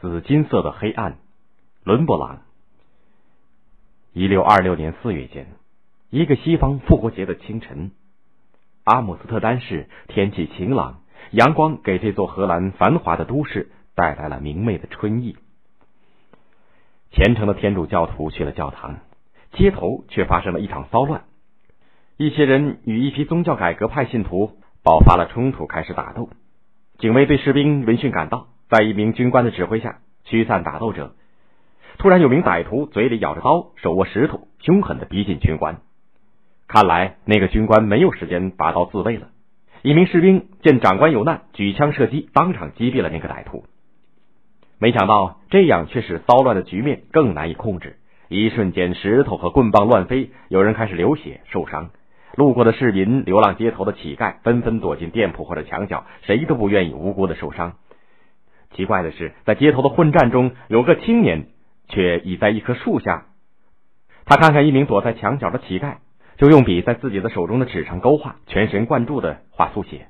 紫金色的黑暗，伦勃朗。一六二六年四月间，一个西方复活节的清晨，阿姆斯特丹市天气晴朗，阳光给这座荷兰繁华的都市带来了明媚的春意。虔诚的天主教徒去了教堂，街头却发生了一场骚乱。一些人与一批宗教改革派信徒爆发了冲突，开始打斗。警卫队士兵闻讯赶到，在一名军官的指挥下驱散打斗者。突然，有名歹徒嘴里咬着刀，手握石头，凶狠的逼近军官。看来那个军官没有时间拔刀自卫了。一名士兵见长官有难，举枪射击，当场击毙了那个歹徒。没想到，这样却使骚乱的局面更难以控制。一瞬间，石头和棍棒乱飞，有人开始流血受伤。路过的市民、流浪街头的乞丐纷纷躲进店铺或者墙角，谁都不愿意无辜的受伤。奇怪的是，在街头的混战中，有个青年。却倚在一棵树下，他看看一名躲在墙角的乞丐，就用笔在自己的手中的纸上勾画，全神贯注的画速写。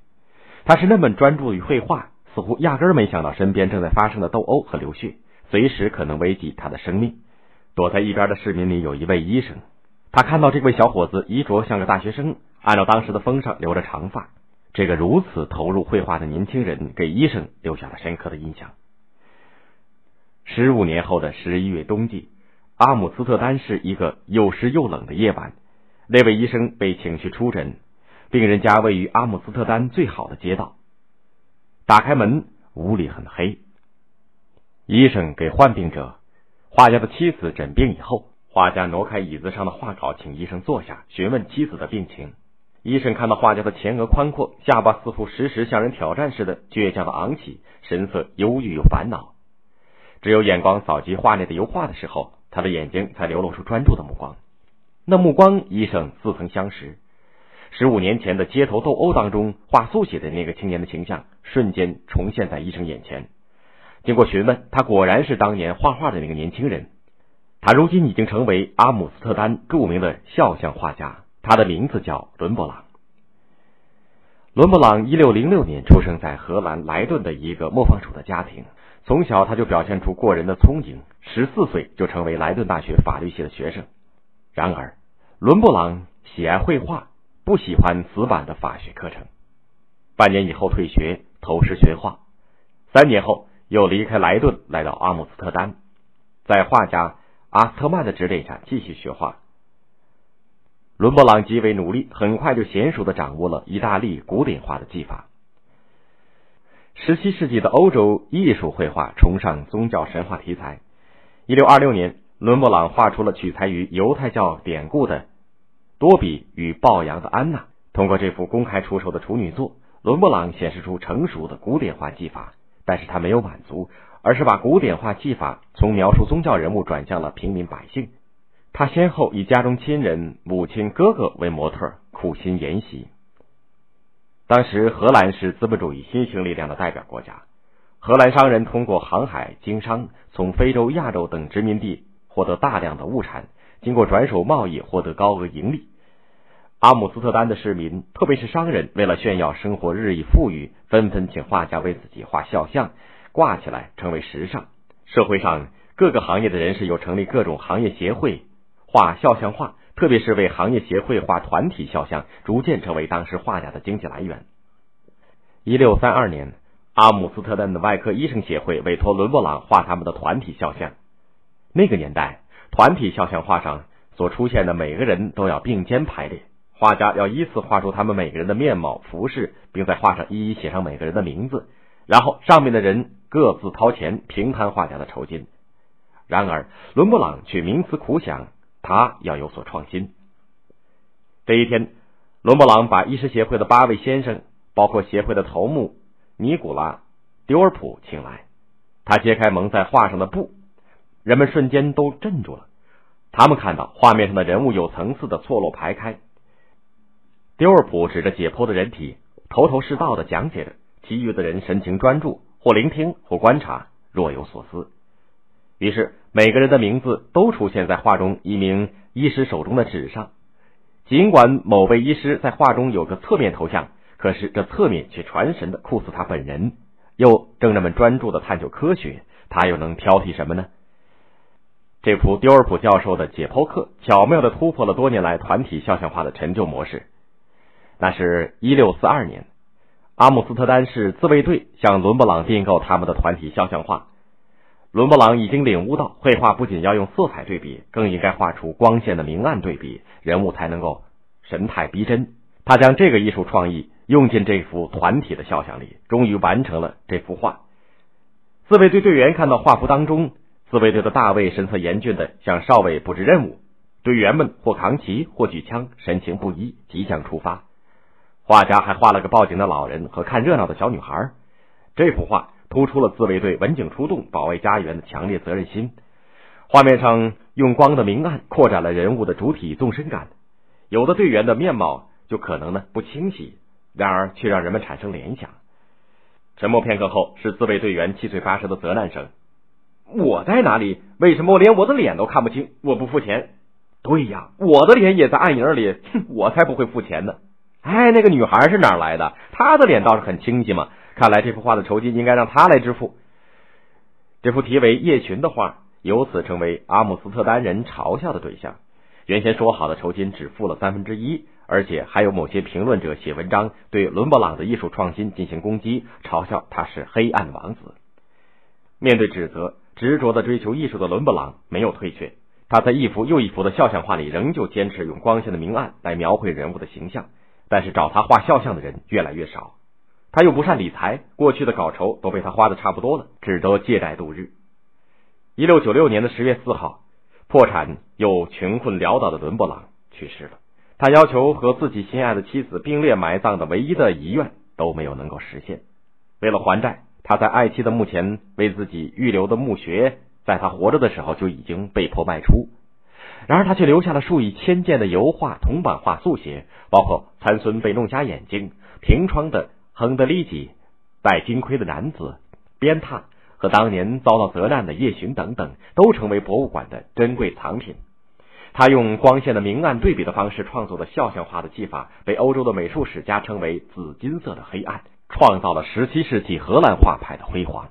他是那么专注于绘画，似乎压根儿没想到身边正在发生的斗殴和流血，随时可能危及他的生命。躲在一边的市民里有一位医生，他看到这位小伙子衣着像个大学生，按照当时的风尚留着长发。这个如此投入绘画的年轻人给医生留下了深刻的印象。十五年后的十一月冬季，阿姆斯特丹是一个又湿又冷的夜晚。那位医生被请去出诊，病人家位于阿姆斯特丹最好的街道。打开门，屋里很黑。医生给患病者，画家的妻子诊病以后，画家挪开椅子上的画稿，请医生坐下，询问妻子的病情。医生看到画家的前额宽阔，下巴似乎时时向人挑战似的倔强的昂起，神色忧郁又烦恼。只有眼光扫及画内的油画的时候，他的眼睛才流露出专注的目光。那目光，医生似曾相识。十五年前的街头斗殴当中，画速写的那个青年的形象，瞬间重现在医生眼前。经过询问，他果然是当年画画的那个年轻人。他如今已经成为阿姆斯特丹著名的肖像画家，他的名字叫伦勃朗。伦勃朗一六零六年出生在荷兰莱顿的一个磨坊主的家庭。从小他就表现出过人的聪颖，十四岁就成为莱顿大学法律系的学生。然而，伦勃朗喜爱绘画，不喜欢死板的法学课程。半年以后退学，投师学画。三年后又离开莱顿，来到阿姆斯特丹，在画家阿斯特曼的指点下继续学画。伦勃朗极为努力，很快就娴熟的掌握了意大利古典画的技法。十七世纪的欧洲艺术绘画崇尚宗教神话题材。一六二六年，伦勃朗画出了取材于犹太教典故的《多比与抱羊的安娜》。通过这幅公开出售的处女作，伦勃朗显示出成熟的古典画技法。但是他没有满足，而是把古典画技法从描述宗教人物转向了平民百姓。他先后以家中亲人、母亲、哥哥为模特，苦心研习。当时，荷兰是资本主义新兴力量的代表国家。荷兰商人通过航海经商，从非洲、亚洲等殖民地获得大量的物产，经过转手贸易获得高额盈利。阿姆斯特丹的市民，特别是商人，为了炫耀生活日益富裕，纷纷请画家为自己画肖像，挂起来成为时尚。社会上各个行业的人士又成立各种行业协会，画肖像画。特别是为行业协会画团体肖像，逐渐成为当时画家的经济来源。一六三二年，阿姆斯特丹的外科医生协会委托伦勃朗画他们的团体肖像。那个年代，团体肖像画上所出现的每个人都要并肩排列，画家要依次画出他们每个人的面貌、服饰，并在画上一一写上每个人的名字，然后上面的人各自掏钱平摊画家的酬金。然而，伦勃朗却冥思苦想。他要有所创新。这一天，伦勃朗把医师协会的八位先生，包括协会的头目尼古拉·丢尔普请来。他揭开蒙在画上的布，人们瞬间都镇住了。他们看到画面上的人物有层次的错落排开。丢尔普指着解剖的人体，头头是道的讲解着，其余的人神情专注，或聆听，或观察，若有所思。于是，每个人的名字都出现在画中一名医师手中的纸上。尽管某位医师在画中有个侧面头像，可是这侧面却传神的酷似他本人。又，正人们专注的探究科学，他又能挑剔什么呢？这幅丢尔普教授的解剖课巧妙的突破了多年来团体肖像画的陈旧模式。那是一六四二年，阿姆斯特丹市自卫队向伦勃朗订购他们的团体肖像画。伦勃朗已经领悟到，绘画不仅要用色彩对比，更应该画出光线的明暗对比，人物才能够神态逼真。他将这个艺术创意用进这幅团体的肖像里，终于完成了这幅画。自卫队队员看到画幅当中。自卫队的大卫神色严峻的向少尉布置任务，队员们或扛旗或举枪，神情不一，即将出发。画家还画了个报警的老人和看热闹的小女孩。这幅画突出了自卫队文警出动保卫家园的强烈责任心。画面上用光的明暗扩展了人物的主体纵深感，有的队员的面貌就可能呢不清晰，然而却让人们产生联想。沉默片刻后，是自卫队员七嘴八舌的责难声。我在哪里？为什么我连我的脸都看不清？我不付钱。对呀，我的脸也在暗影里。哼，我才不会付钱呢。哎，那个女孩是哪来的？她的脸倒是很清晰嘛。看来这幅画的酬金应该让他来支付。这幅题为《夜巡》的画由此成为阿姆斯特丹人嘲笑的对象。原先说好的酬金只付了三分之一，而且还有某些评论者写文章对伦勃朗的艺术创新进行攻击，嘲笑他是黑暗王子。面对指责。执着的追求艺术的伦勃朗没有退却，他在一幅又一幅的肖像画里仍旧坚持用光线的明暗来描绘人物的形象。但是找他画肖像的人越来越少，他又不善理财，过去的稿酬都被他花的差不多了，只得借债度日。一六九六年的十月四号，破产又穷困潦倒的伦勃朗去世了。他要求和自己心爱的妻子并列埋葬的唯一的遗愿都没有能够实现。为了还债。他在爱妻的墓前为自己预留的墓穴，在他活着的时候就已经被迫卖出。然而，他却留下了数以千件的油画、铜版画、速写，包括参孙被弄瞎眼睛、平窗的亨德利吉、戴金盔的男子、鞭挞和当年遭到责难的夜巡等等，都成为博物馆的珍贵藏品。他用光线的明暗对比的方式创作的肖像画的技法，被欧洲的美术史家称为“紫金色的黑暗”。创造了十七世纪荷兰画派的辉煌。